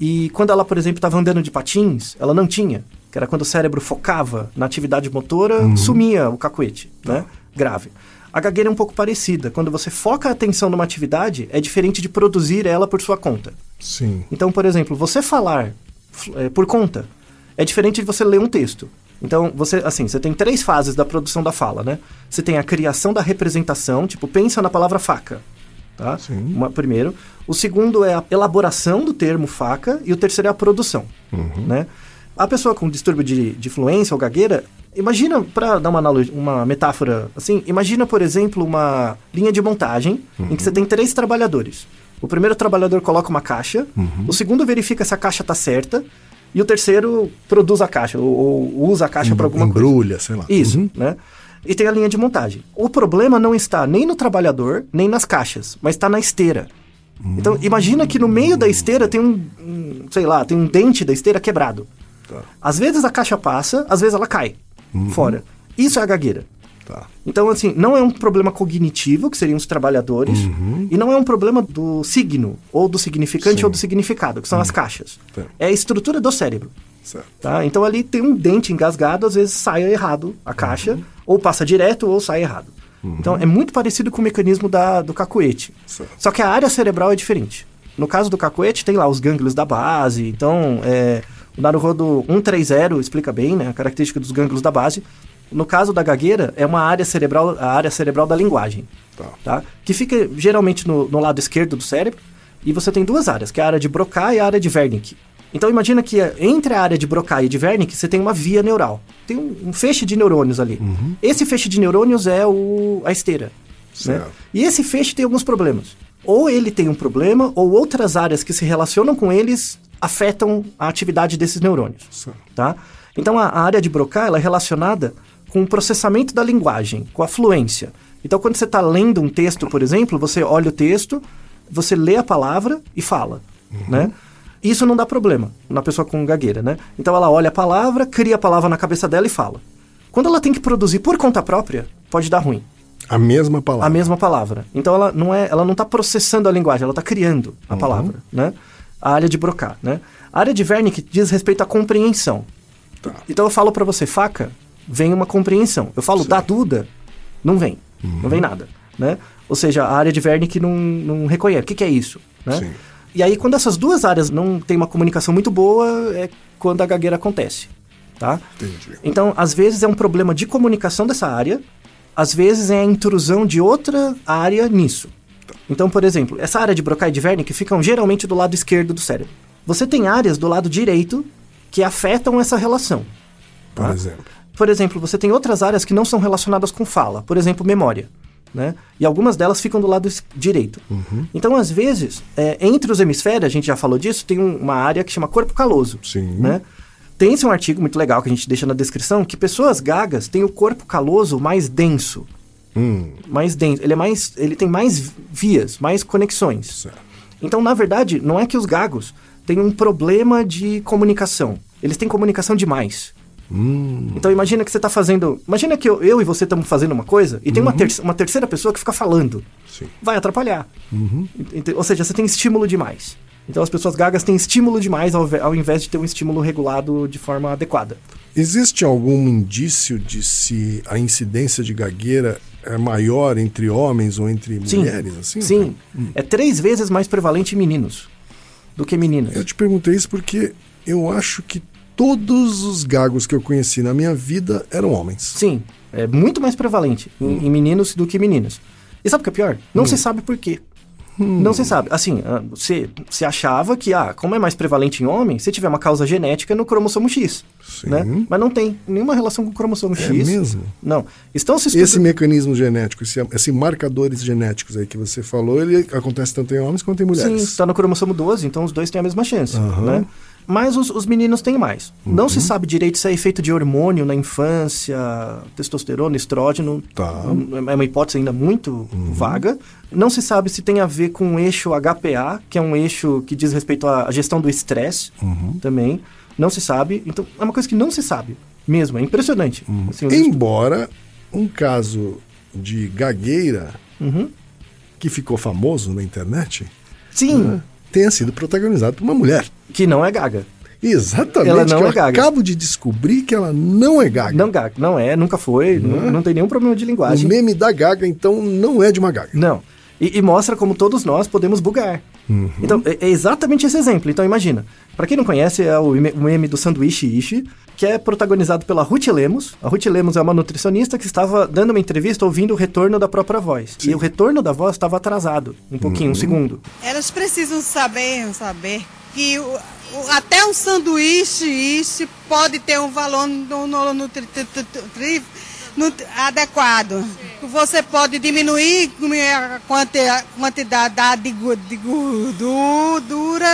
E quando ela, por exemplo, estava andando de patins, ela não tinha. Que era quando o cérebro focava na atividade motora, sumia o cacoete, né? Grave. A gagueira é um pouco parecida. Quando você foca a atenção numa atividade, é diferente de produzir ela por sua conta. Sim. Então, por exemplo, você falar é, por conta é diferente de você ler um texto. Então, você, assim, você tem três fases da produção da fala, né? Você tem a criação da representação, tipo, pensa na palavra faca. Tá? Sim. Uma- primeiro. O segundo é a elaboração do termo faca e o terceiro é a produção. Né? A pessoa com distúrbio de, de fluência ou gagueira, imagina, para dar uma, analogia, uma metáfora assim, imagina, por exemplo, uma linha de montagem em que você tem três trabalhadores. O primeiro trabalhador coloca uma caixa, o segundo verifica se a caixa está certa e o terceiro produz a caixa ou, ou usa a caixa para alguma coisa. Embrulha, sei lá. Isso, Uhum. né? E tem a linha de montagem. O problema não está nem no trabalhador, nem nas caixas, mas está na esteira. Então, imagina que no meio da esteira tem um, um, sei lá, tem um dente da esteira quebrado. Tá. Às vezes a caixa passa, às vezes ela cai fora. Isso é a gagueira. Tá. Então, assim, não é um problema cognitivo, que seriam os trabalhadores, Uhum. e não é um problema do signo, ou do significante, Sim. ou do significado, que são as caixas. Tá. É a estrutura do cérebro. Certo. Tá? Então ali tem um dente engasgado, às vezes sai errado a caixa, Uhum. ou passa direto ou sai errado. Então é muito parecido com o mecanismo da, do cacoete. Certo. Só que a área cerebral é diferente. No caso do cacoete, tem lá os gânglios da base, então é, o Naruhodo 130 explica bem né, a característica dos gânglios da base. No caso da gagueira, é uma área cerebral, a área cerebral da linguagem, Tá. tá? que fica geralmente no, no lado esquerdo do cérebro, e você tem duas áreas, que é a área de Broca e a área de Wernicke. Então imagina que eh, entre a área de Broca e de Wernicke você tem uma via neural. Tem um, um feixe de neurônios ali. Esse feixe de neurônios é o, a esteira. Né? E esse feixe tem alguns problemas. Ou ele tem um problema, ou outras áreas que se relacionam com eles afetam a atividade desses neurônios. Tá? Então a, a área de Broca ela é relacionada com o processamento da linguagem, com a fluência. Então quando você está lendo um texto, por exemplo, você olha o texto, você lê a palavra e fala, né? Isso não dá problema na pessoa com gagueira, né? Então ela olha a palavra, cria a palavra na cabeça dela e fala. Quando ela tem que produzir por conta própria, pode dar ruim A mesma palavra. a mesma palavra. Então ela não é, ela não está processando a linguagem, ela está criando a palavra, né? A área de Broca, né? A área de Wernicke diz respeito à compreensão. Tá. Então eu falo para você faca, vem uma compreensão. Eu falo da Duda, não vem, não vem nada, né? Ou seja, a área de Wernicke não, não reconhece. O que, que é isso, né? Sim. E aí quando essas duas áreas não têm uma comunicação muito boa, é quando a gagueira acontece, tá? Entendi. Então, às vezes é um problema de comunicação dessa área, às vezes é a intrusão de outra área nisso. Então, por exemplo, essa área de Broca e de Wernicke ficam geralmente do lado esquerdo do cérebro. Você tem áreas do lado direito que afetam essa relação. Por tá? exemplo. Por exemplo, você tem outras áreas que não são relacionadas com fala, por exemplo, memória. Né? E algumas delas ficam do lado direito. Uhum. Então, às vezes, é, entre os hemisférios, a gente já falou disso, tem um- uma área que chama corpo caloso. Sim. Né? Tem esse um artigo muito legal que a gente deixa na descrição, que pessoas gagas têm o corpo caloso mais denso. Hum, Mais denso. Ele, é mais, ele tem mais vias, mais conexões. certo. Então, na verdade, não é que os gagos têm um problema de comunicação. Eles têm comunicação demais. Hum, Então imagina que você está fazendo. Imagina que eu, eu e você estamos fazendo uma coisa e tem uma, ter- uma terceira pessoa que fica falando. sim. Vai atrapalhar. Ent- Ou seja, você tem estímulo demais. Então as pessoas gagas têm estímulo demais ao, ao invés de ter um estímulo regulado de forma adequada. Existe algum indício de se a incidência de gagueira é maior entre homens ou entre Sim. mulheres? Assim? Sim. É três vezes mais prevalente em meninos do que meninas. Eu te perguntei isso porque eu acho que todos os gagos que eu conheci na minha vida eram homens. Sim. É muito mais prevalente em, em meninos do que meninas. E sabe o que é pior? Não se sabe por quê. Não se sabe. Assim, ah, você, você achava que, ah, como é mais prevalente em homem, se tiver uma causa genética no cromossomo X. Sim. Né? Mas não tem nenhuma relação com o cromossomo É X. mesmo? Não. Estão se Esse estudando... mecanismo genético, esse, esse marcadores genéticos aí que você falou, ele acontece tanto em homens quanto em Sim, mulheres. está no cromossomo 12, então os dois têm a mesma chance, Aham. né? Mas os, os meninos têm mais. Não Uhum. se sabe direito se é efeito de hormônio na infância, testosterona, estrógeno. Tá. É uma hipótese ainda muito vaga. Não se sabe se tem a ver com o eixo HPA, que é um eixo que diz respeito à gestão do estresse também. Não se sabe. Então, é uma coisa que não se sabe mesmo. É impressionante. Assim, os estu- Embora um caso de gagueira Uhum. que ficou famoso na internet Sim, tenha sido protagonizado por uma mulher. que não é gaga. Exatamente. Ela não é eu gaga. acabo de descobrir que ela não é gaga. Não gaga. Não é, nunca foi. Não, não tem nenhum problema de O linguagem. meme da gaga, então, não é de uma gaga. Não. E, e mostra como todos nós podemos bugar. Então, é, é exatamente esse exemplo. Então, imagina. Pra quem não conhece, é o meme- do sanduíche Ishi, que é protagonizado pela Ruth Lemos. A Ruth Lemos é uma nutricionista que estava dando uma entrevista ouvindo o retorno da própria voz. E o retorno da voz estava atrasado, um pouquinho, um segundo. Elas precisam saber, saber que o- o- até um sanduíche isso pode ter um valor no, no- tri- nut- adequado. Você pode diminuir a quanti- a quantidade de gordura.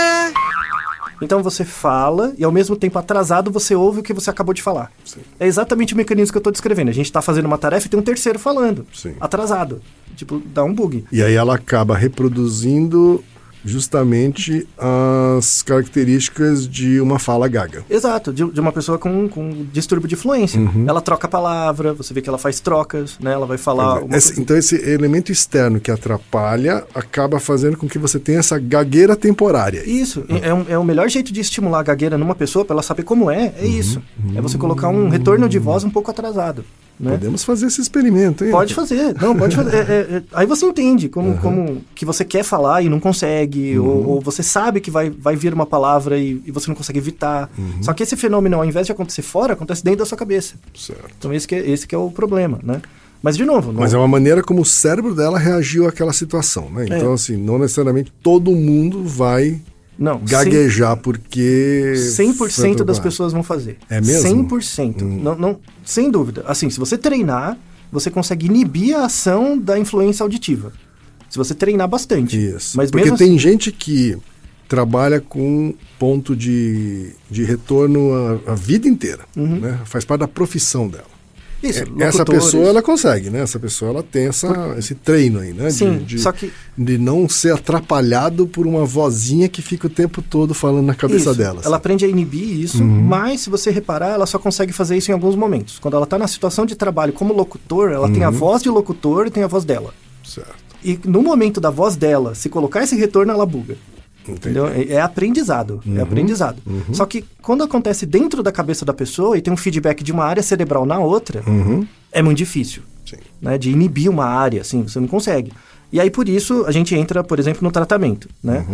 Então você fala e ao mesmo tempo atrasado você ouve o que você acabou de falar. É exatamente o mecanismo que eu estou descrevendo. A gente está fazendo uma tarefa e tem um terceiro falando. Sim. Atrasado. Tipo, dá um bug. E aí ela acaba reproduzindo justamente as características de uma fala gaga. Exato, de, de uma pessoa com, com distúrbio de fluência. Ela troca a palavra, você vê que ela faz trocas, né? Ela vai falar. coisa- então esse elemento externo que atrapalha acaba fazendo com que você tenha essa gagueira temporária. Isso, é, é um- é o melhor jeito de estimular a gagueira numa pessoa para ela saber como é, é isso. É você colocar um retorno de voz um pouco atrasado. Né? Podemos fazer esse experimento, hein? Pode fazer, não, pode fazer. É, é, é, aí você entende como, como que você quer falar e não consegue, ou, ou você sabe que vai, vai vir uma palavra e, e você não consegue evitar. Só que esse fenômeno, ao invés de acontecer fora, acontece dentro da sua cabeça. Certo. Então esse que é, esse que é o problema, né? Mas de novo, não, Mas é uma maneira como o cérebro dela reagiu àquela situação, né? Então, É. assim, não necessariamente todo mundo vai não gaguejar porque... 100% das pessoas vão fazer. É mesmo? 100%. Não, não, sem dúvida. Assim, se você treinar, você consegue inibir a ação da influência auditiva. Se você treinar bastante. Isso. Mas Porque tem assim, gente que trabalha com ponto de, de retorno a, a vida inteira, né? Faz parte da profissão dela. Uhum. isso, É, Essa pessoa, ela consegue, né? Essa pessoa, ela tem essa, esse treino aí, né? De- Sim, de, só que- de não ser atrapalhado por uma vozinha que fica o tempo todo falando na cabeça Isso, dela. assim. Ela aprende a inibir isso, mas se você reparar, ela só consegue fazer isso em alguns momentos. Quando ela está na situação de trabalho como locutor, ela tem a Uhum. voz de locutor e tem a voz dela. Certo. E no momento da voz dela, se colocar esse retorno, ela buga. Entendeu? É, é aprendizado. É aprendizado. Só que quando acontece dentro da cabeça da pessoa e tem um feedback de uma área cerebral na outra, é muito difícil. Sim. Né? De inibir uma área, assim, você não consegue. E aí, por isso, a gente entra, por exemplo, no tratamento. Né?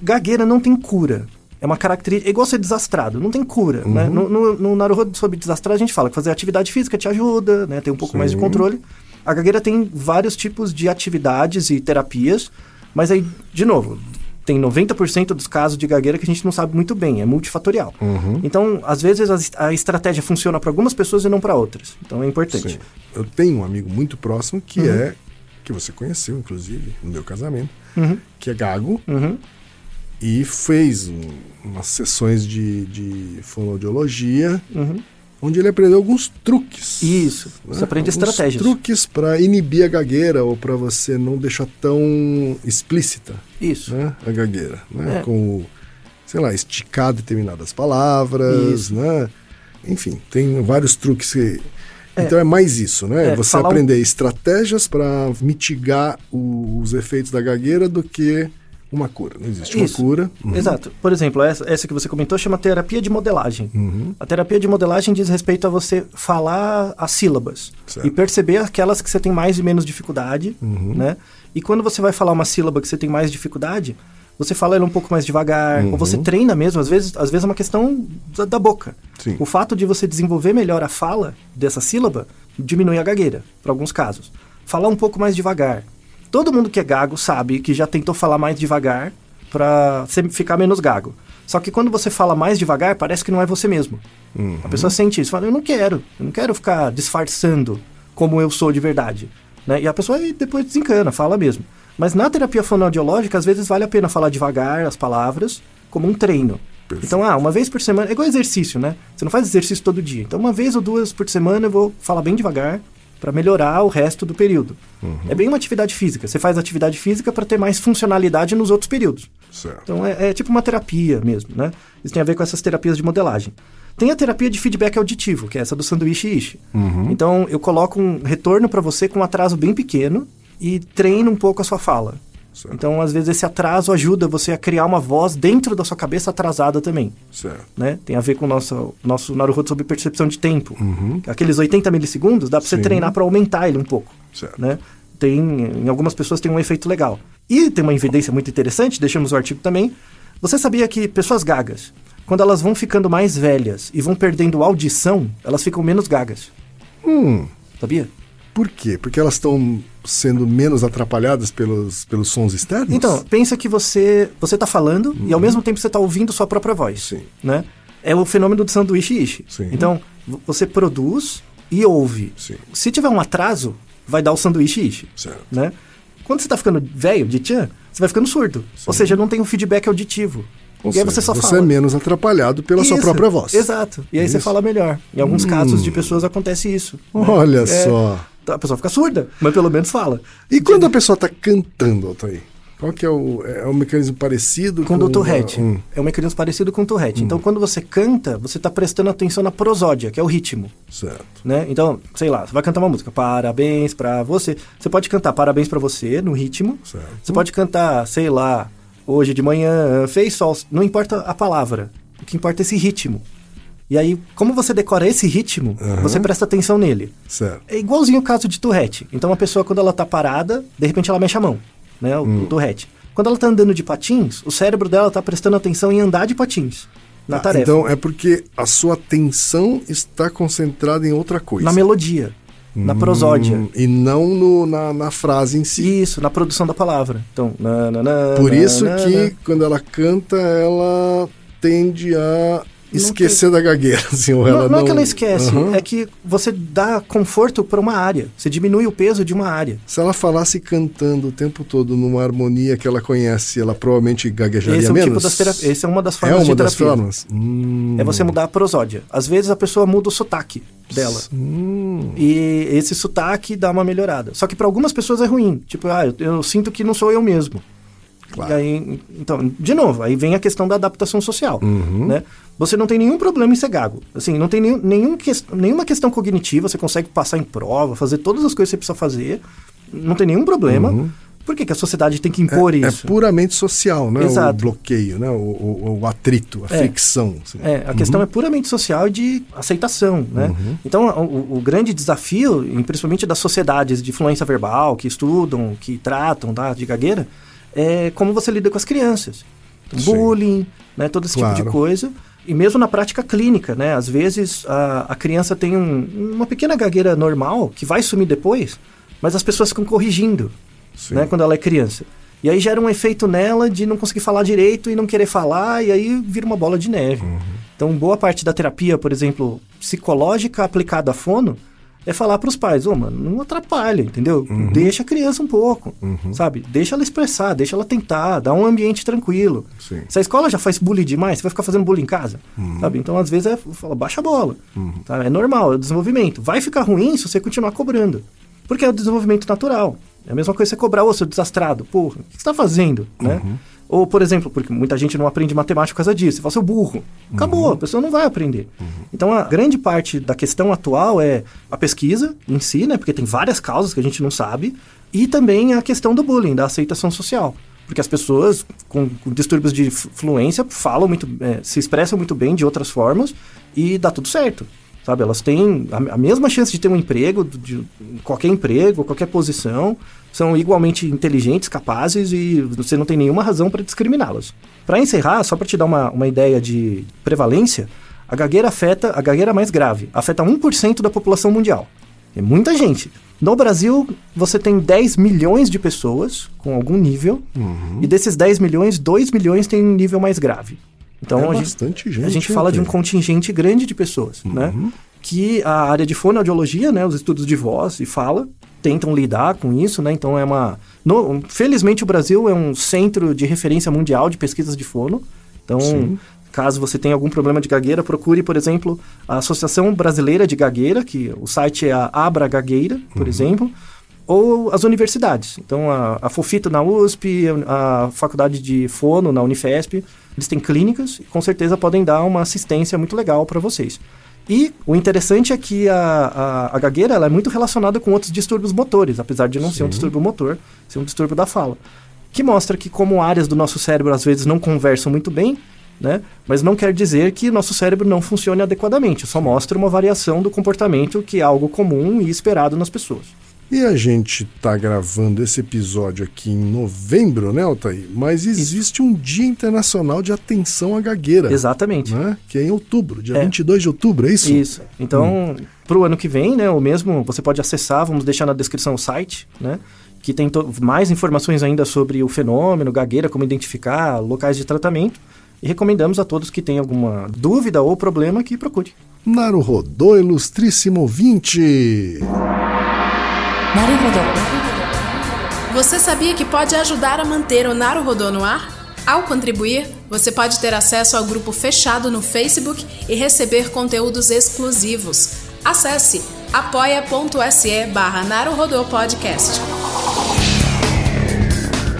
Gagueira não tem cura. É uma característica. É igual ser desastrado, não tem cura. Né? No, no, no Naruhodo sobre desastrado, a gente fala que fazer atividade física te ajuda, né? tem um pouco mais de controle. A gagueira tem vários tipos de atividades e terapias, mas aí, de novo, tem 90% dos casos de gagueira que a gente não sabe muito bem, é multifatorial. Então, às vezes, a, a estratégia funciona para algumas pessoas e não para outras. Então, é importante. Sim. Eu tenho um amigo muito próximo que Uhum. é, que você conheceu, inclusive, no meu casamento, que é gago Uhum. e fez um- umas sessões de, de fonoaudiologia onde ele aprendeu alguns truques. Isso, né? você aprende Alguns estratégias. truques para inibir a gagueira ou para você não deixar tão explícita Isso. né, a gagueira, né? É. Com, sei lá, esticar determinadas palavras, Isso. né? Enfim, tem vários truques que... Então é mais isso, né? É, Você falar um- aprender estratégias para mitigar o- os efeitos da gagueira do que uma cura. Não existe Isso. uma cura. Exato. Por exemplo, essa, essa que você comentou chama terapia de modelagem. Uhum. A terapia de modelagem diz respeito a você falar as sílabas Certo. e perceber aquelas que você tem mais e menos dificuldade, Uhum. né? E quando você vai falar uma sílaba que você tem mais dificuldade, você fala ela um pouco mais devagar, ou você treina mesmo, às vezes, às vezes é uma questão da, da boca. Sim. O fato de você desenvolver melhor a fala dessa sílaba diminui a gagueira, para alguns casos. Falar um pouco mais devagar. Todo mundo que é gago sabe que já tentou falar mais devagar para ficar menos gago. Só que quando você fala mais devagar, parece que não é você mesmo. A pessoa sente isso, fala, eu não quero, eu não quero ficar disfarçando como eu sou de verdade. Né? E a pessoa aí depois desencana, fala mesmo. Mas na terapia fonoaudiológica, às vezes vale a pena falar devagar as palavras, como um treino. Então, ah, uma vez por semana, é igual exercício, né? Você não faz exercício todo dia. Então, uma vez ou duas por semana eu vou falar bem devagar para melhorar o resto do período. É bem uma atividade física. Você faz atividade física para ter mais funcionalidade nos outros períodos. Certo. Então é, é tipo uma terapia mesmo, né? Isso tem a ver com essas terapias de modelagem. Tem a terapia de feedback auditivo, que é essa do sanduíche ishi. Então eu coloco um retorno para você com um atraso bem pequeno e treino um pouco a sua fala. Certo. Então às vezes esse atraso ajuda você a criar uma voz dentro da sua cabeça atrasada também. Certo. Né? Tem a ver com o nosso, nosso Naruhodo sobre percepção de tempo. Aqueles 80 milissegundos dá para você treinar para aumentar ele um pouco. Certo. Né? Tem, em algumas pessoas tem um efeito legal. E tem uma evidência muito interessante, deixamos o artigo também. Você sabia que pessoas gagas, quando elas vão ficando mais velhas e vão perdendo audição, elas ficam menos gagas. Hum, Sabia? Por quê? Porque elas estão sendo menos atrapalhadas pelos, pelos sons externos? Então, pensa que você você tá falando e ao mesmo tempo você tá ouvindo sua própria voz, Uhum. Sim. né? É o fenômeno do sanduíche ishi. Sim. Então, você produz e ouve. Sim. Se tiver um atraso, vai dar o sanduíche ishi, Certo. né? Quando você tá ficando velho, de tchan, você vai ficando surdo. Ou seja, não tem um feedback auditivo. Ou e aí seja, você só você fala. é menos atrapalhado pela sua Isso, própria voz. Exato. E aí você Isso. fala melhor. Em alguns casos de pessoas acontece isso. né? Olha É, A pessoa fica surda, mas pelo menos fala. E quando a pessoa está cantando, Altair? Qual que é o, é um mecanismo parecido Com o a- Tourette. Hum, É um mecanismo parecido com o Tourette. Então, quando você canta, você está prestando atenção na prosódia, que é o ritmo. certo. Né? Então, sei lá, você vai cantar uma música, parabéns pra você. Você pode cantar parabéns pra você no ritmo. Certo. Você pode cantar, sei lá, hoje de manhã, fez sol. Não importa a palavra. O que importa é esse ritmo. E aí, como você decora esse ritmo, você presta atenção nele. Certo. É igualzinho o caso de Tourette. Então, uma pessoa, quando ela tá parada, de repente ela mexe a mão, né? O, Hum. o Tourette. Quando ela tá andando de patins, o cérebro dela tá prestando atenção em andar de patins. Na Ah, tarefa. Então é porque a sua atenção está concentrada em outra coisa. na melodia. Na prosódia. Hum, e não no- na, na frase em si. Isso, na produção da palavra. Então, na, na, na, Por isso que quando ela canta, ela tende a esquecer da gagueira. Assim, ou ela Não, não é que ela esquece, Aham. é que você dá conforto para uma área. Você diminui o peso de uma área. Se ela falasse cantando o tempo todo numa harmonia que ela conhece, ela provavelmente gaguejaria Esse é, um menos. tipo das terapias, esse é uma das É formas uma de das terapia. formas. Hum. É você mudar a prosódia. Às vezes a pessoa muda o sotaque dela. Hum. E esse sotaque dá uma melhorada. Só que para algumas pessoas é ruim. Tipo, ah, eu, eu sinto que não sou eu mesmo. Claro. Aí, então, de novo, aí vem a questão da adaptação social, Uhum. né? Você não tem nenhum problema em ser gago. Assim, não tem nenhum, nenhum ques- nenhuma questão cognitiva, você consegue passar em prova, fazer todas as coisas que você precisa fazer. Não tem nenhum problema. Por que, que a sociedade tem que impor Uhum. é, isso? É puramente social, né? O Exato. bloqueio, né? O, o- o atrito, a É. fricção. assim. É, a questão é puramente social e de aceitação, né? Uhum. Então, o, o- o grande desafio, principalmente das sociedades de fluência verbal, que estudam, que tratam tá, de gagueira, é como você lida com as crianças. Sim. bullying, né, todo esse tipo Claro. de coisa. E mesmo na prática clínica, né? Às vezes a, a criança tem um- uma pequena gagueira normal, que vai sumir depois, mas as pessoas ficam corrigindo Sim. né, quando ela é criança. E aí gera um efeito nela de não conseguir falar direito e não querer falar, e aí vira uma bola de neve. Então, boa parte da terapia, por exemplo, psicológica aplicada a fono, é falar para os pais, ô, mano, não atrapalha, entendeu? Deixa a criança um pouco, sabe? Deixa ela expressar, deixa ela tentar, dá um ambiente tranquilo. Sim. Se a escola já faz bullying demais, você vai ficar fazendo bullying em casa, sabe? Então, às vezes, é, fala, baixa a bola, tá? É normal, é o desenvolvimento. Vai ficar ruim se você continuar cobrando. Porque é o desenvolvimento natural. É a mesma coisa que você cobrar, ô, seu desastrado. Porra, o que você está fazendo, né? Ou, por exemplo, porque muita gente não aprende matemática por causa disso. Você fala, seu burro. Acabou, a pessoa não vai aprender. Então, a grande parte da questão atual é a pesquisa em si, né? Porque tem várias causas que a gente não sabe. E também a questão do bullying, da aceitação social. Porque as pessoas com, com distúrbios de fluência falam muito, é, se expressam muito bem de outras formas e dá tudo certo. Sabe, elas têm a, a mesma chance de ter um emprego, de, de qualquer emprego, qualquer posição, são igualmente inteligentes, capazes e você não tem nenhuma razão para discriminá-las. Para encerrar, só para te dar uma, uma ideia de prevalência, a gagueira afeta, a gagueira mais grave, afeta 1% da população mundial. É muita gente. No Brasil, você tem 10 milhões de pessoas com algum nível, e desses 10 milhões, 2 milhões têm um nível mais grave. Então, É a gente- gente, a gente fala de um contingente grande de pessoas, né? Que a área de fonoaudiologia, né, os estudos de voz e fala, tentam lidar com isso, né? Então é uma, no- felizmente o Brasil é um centro de referência mundial de pesquisas de fono. Então, caso você tenha algum problema de gagueira, procure, por exemplo, a Associação Brasileira de Gagueira, que o site é a Abra Gagueira, por exemplo, ou as universidades. Então, a, a Fofito na USP, a Faculdade de Fono na Unifesp, eles têm clínicas e com certeza podem dar uma assistência muito legal para vocês. E o interessante é que a, a, a gagueira ela é muito relacionada com outros distúrbios motores, apesar de não ser um distúrbio motor, ser um distúrbio da fala. Que mostra que, como áreas do nosso cérebro às vezes não conversam muito bem, né? Mas não quer dizer que nosso cérebro não funcione adequadamente. Só mostra uma variação do comportamento que é algo comum e esperado nas pessoas. E a gente está gravando esse episódio aqui em novembro, né, Altair? Mas existe um Dia Internacional de Atenção à Gagueira. Exatamente. Né? Que é em outubro, dia é. 22 de outubro, é isso? Isso. Então, hum. para o ano que vem, né, o mesmo, você pode acessar, vamos deixar na descrição o site, né? Que tem mais informações ainda sobre o fenômeno, gagueira, como identificar, locais de tratamento. E recomendamos a todos que têm alguma dúvida ou problema que procure. Naruhodô, ilustríssimo ouvinte! Música você sabia que pode ajudar a manter o Naruhodô no ar? Ao contribuir, você pode ter acesso ao grupo fechado no Facebook e receber conteúdos exclusivos. Acesse apoia.se barra Podcast.